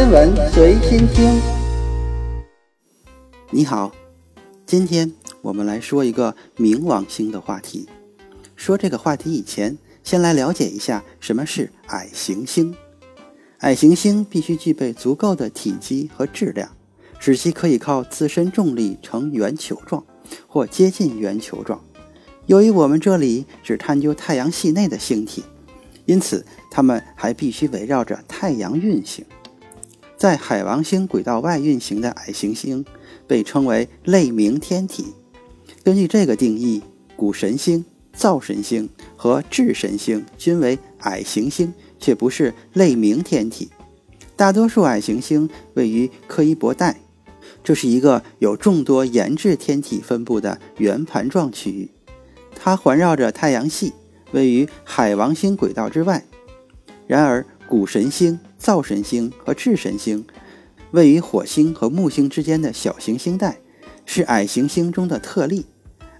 天文随心听。你好，今天我们来说一个冥王星的话题。说这个话题以前，先来了解一下什么是矮行星。矮行星必须具备足够的体积和质量，使其可以靠自身重力呈圆球状或接近圆球状。由于我们这里只探究太阳系内的星体，因此它们还必须围绕着太阳运行。在海王星轨道外运行的矮行星被称为类冥天体。根据这个定义，谷神星、灶神星和智神星均为矮行星，却不是类冥天体。大多数矮行星位于柯伊伯带，这是一个有众多岩质天体分布的圆盘状区域。它环绕着太阳系，位于海王星轨道之外。然而，谷神星、灶神星和智神星位于火星和木星之间的小行星带，是矮行星中的特例。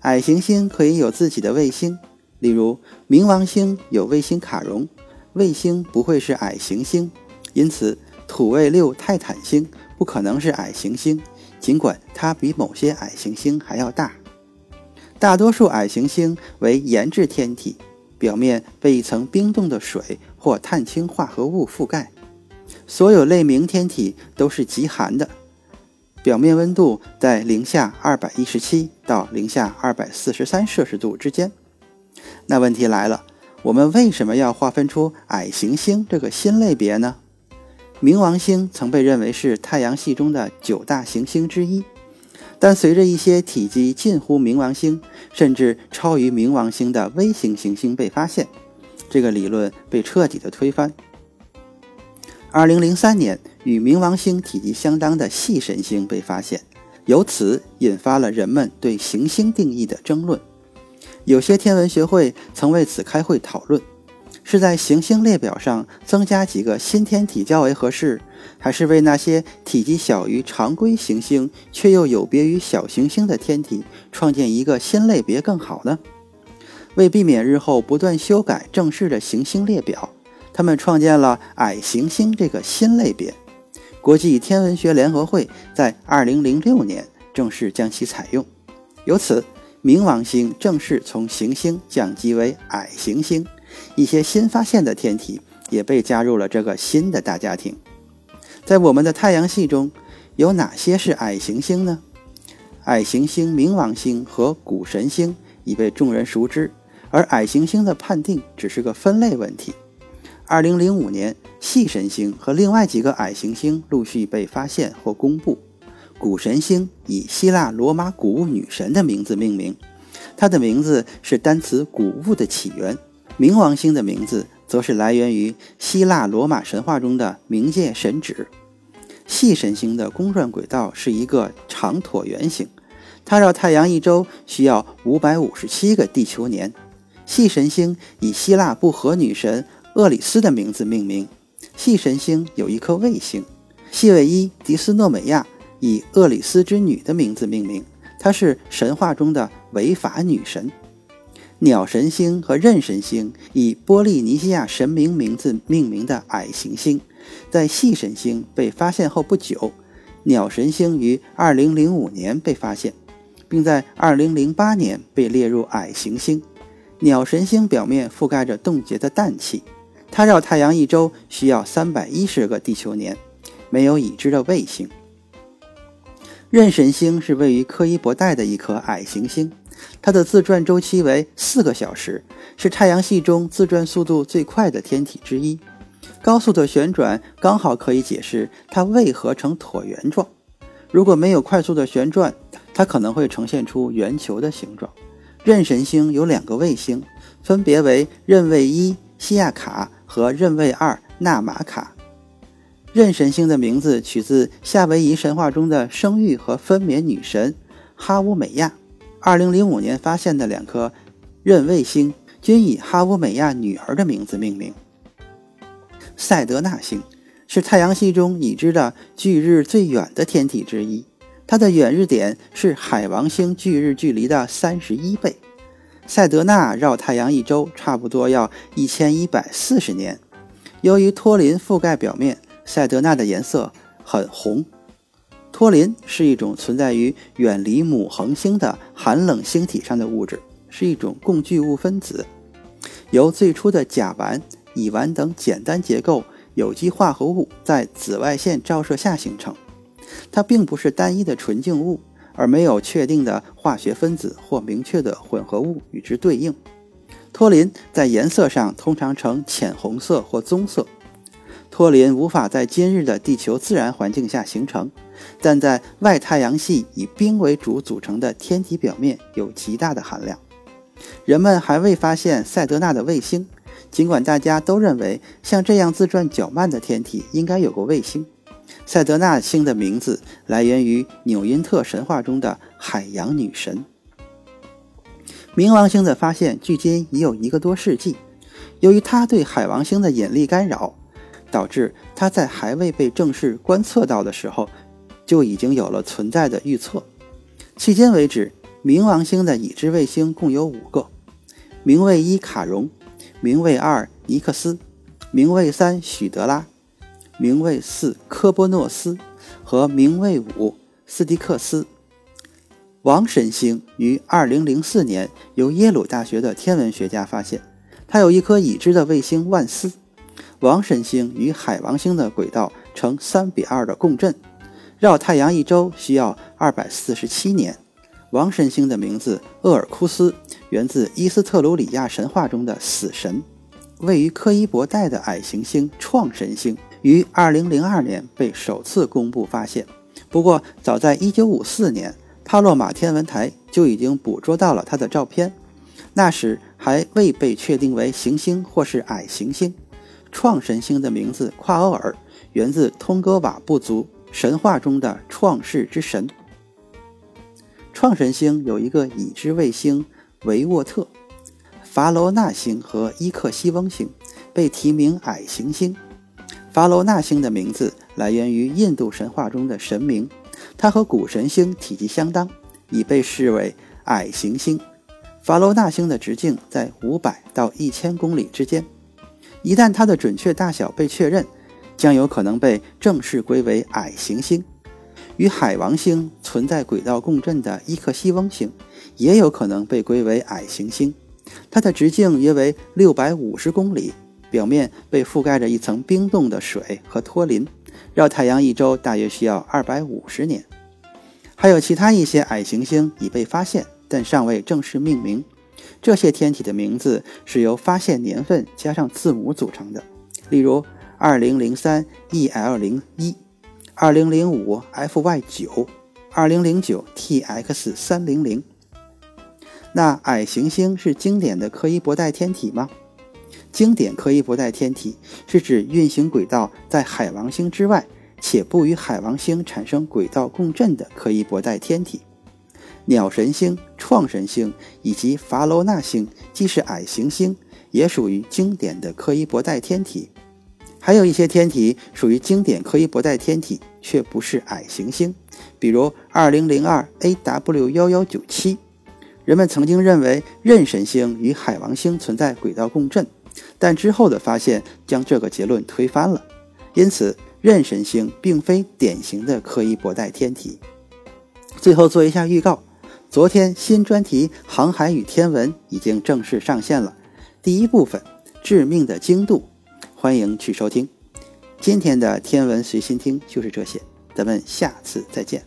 矮行星可以有自己的卫星，例如冥王星有卫星卡戎，卫星不会是矮行星，因此土卫六泰坦星不可能是矮行星，尽管它比某些矮行星还要大。大多数矮行星为岩质天体，表面被一层冰冻的水或碳氢化合物覆盖。所有类冥天体都是极寒的，表面温度在零下二百一十七到零下二百四十三摄氏度之间。那问题来了，我们为什么要划分出矮行星这个新类别呢？冥王星曾被认为是太阳系中的九大行星之一。但随着一些体积近乎冥王星，甚至超于冥王星的微型行星被发现，这个理论被彻底的推翻。二零零三年，与冥王星体积相当的细神星被发现，由此引发了人们对行星定义的争论。有些天文学会曾为此开会讨论。是在行星列表上增加几个新天体较为合适，还是为那些体积小于常规行星却又有别于小行星的天体创建一个新类别更好呢？为避免日后不断修改正式的行星列表，他们创建了矮行星这个新类别。国际天文学联合会在2006年正式将其采用，由此冥王星正式从行星降级为矮行星。一些新发现的天体也被加入了这个新的大家庭。在我们的太阳系中，有哪些是矮行星呢？矮行星冥王星和谷神星已被众人熟知，而矮行星的判定只是个分类问题。2005年，细神星和另外几个矮行星陆续被发现或公布。谷神星以希腊罗马谷物女神的名字命名，它的名字是单词“谷物”的起源。冥王星的名字则是来源于希腊罗马神话中的冥界神祇。细神星的公转轨道是一个长椭圆形，它绕太阳一周需要五百五十七个地球年。细神星以希腊不和女神厄里斯的名字命名。细神星有一颗卫星，细卫一迪斯诺美亚以厄里斯之女的名字命名，她是神话中的违法女神。鸟神星和刃神星以波利尼西亚神明名字命名的矮行星，在细神星被发现后不久，鸟神星于2005年被发现，并在2008年被列入矮行星。鸟神星表面覆盖着冻结的氮气，它绕太阳一周需要310个地球年，没有已知的卫星。刃神星是位于柯伊伯带的一颗矮行星。它的自转周期为四个小时，是太阳系中自转速度最快的天体之一。高速的旋转刚好可以解释它为何呈椭圆状。如果没有快速的旋转，它可能会呈现出圆球的形状。妊神星有两个卫星，分别为刃卫一西亚卡和刃卫二纳玛卡。妊神星的名字取自夏威夷神话中的生育和分娩女神哈乌美亚。二零零五年发现的两颗任卫星均以哈乌美亚女儿的名字命名。赛德纳星是太阳系中已知的距日最远的天体之一，它的远日点是海王星距日距离的三十一倍。赛德纳绕太阳一周差不多要一千一百四十年。由于托林覆盖表面，赛德纳的颜色很红。托林是一种存在于远离母恒星的寒冷星体上的物质，是一种共聚物分子，由最初的甲烷、乙烷等简单结构有机化合物在紫外线照射下形成。它并不是单一的纯净物，而没有确定的化学分子或明确的混合物与之对应。托林在颜色上通常呈浅红色或棕色。托林无法在今日的地球自然环境下形成，但在外太阳系以冰为主组成的天体表面有极大的含量。人们还未发现赛德纳的卫星，尽管大家都认为像这样自转较慢的天体应该有个卫星。赛德纳星的名字来源于纽因特神话中的海洋女神。冥王星的发现距今已有一个多世纪，由于它对海王星的引力干扰。导致它在还未被正式观测到的时候，就已经有了存在的预测。迄今为止，冥王星的已知卫星共有五个：冥卫一卡戎、冥卫二尼克斯、冥卫三许德拉、冥卫四科波诺斯和冥卫五斯蒂克斯。王神星于2004年由耶鲁大学的天文学家发现，它有一颗已知的卫星万斯。王神星与海王星的轨道呈三比二的共振，绕太阳一周需要二百四十七年。王神星的名字厄尔库斯源自伊斯特鲁里亚神话中的死神。位于柯伊伯带的矮行星创神星于二零零二年被首次公布发现，不过早在一九五四年，帕洛马天文台就已经捕捉到了它的照片，那时还未被确定为行星或是矮行星。创神星的名字夸欧尔源自通哥瓦部族神话中的创世之神。创神星有一个已知卫星维沃特，法罗纳星和伊克西翁星被提名矮行星。法罗纳星的名字来源于印度神话中的神明，它和古神星体积相当，已被视为矮行星。法罗纳星的直径在五百到一千公里之间。一旦它的准确大小被确认，将有可能被正式归为矮行星。与海王星存在轨道共振的伊克西翁星，也有可能被归为矮行星。它的直径约为六百五十公里，表面被覆盖着一层冰冻的水和托林，绕太阳一周大约需要二百五十年。还有其他一些矮行星已被发现，但尚未正式命名。这些天体的名字是由发现年份加上字母组成的，例如二零零三 EL 零一、二零零五 FY 九、二零零九 TX 三零零。那矮行星是经典的柯伊伯带天体吗？经典柯伊伯带天体是指运行轨道在海王星之外，且不与海王星产生轨道共振的柯伊伯带天体。鸟神星、创神星以及法罗纳星既是矮行星，也属于经典的柯伊伯带天体。还有一些天体属于经典柯伊伯带天体，却不是矮行星，比如2002 AW1197。人们曾经认为壬神星与海王星存在轨道共振，但之后的发现将这个结论推翻了。因此，壬神星并非典型的柯伊伯带天体。最后做一下预告。昨天新专题《航海与天文》已经正式上线了，第一部分《致命的精度》，欢迎去收听。今天的天文随心听就是这些，咱们下次再见。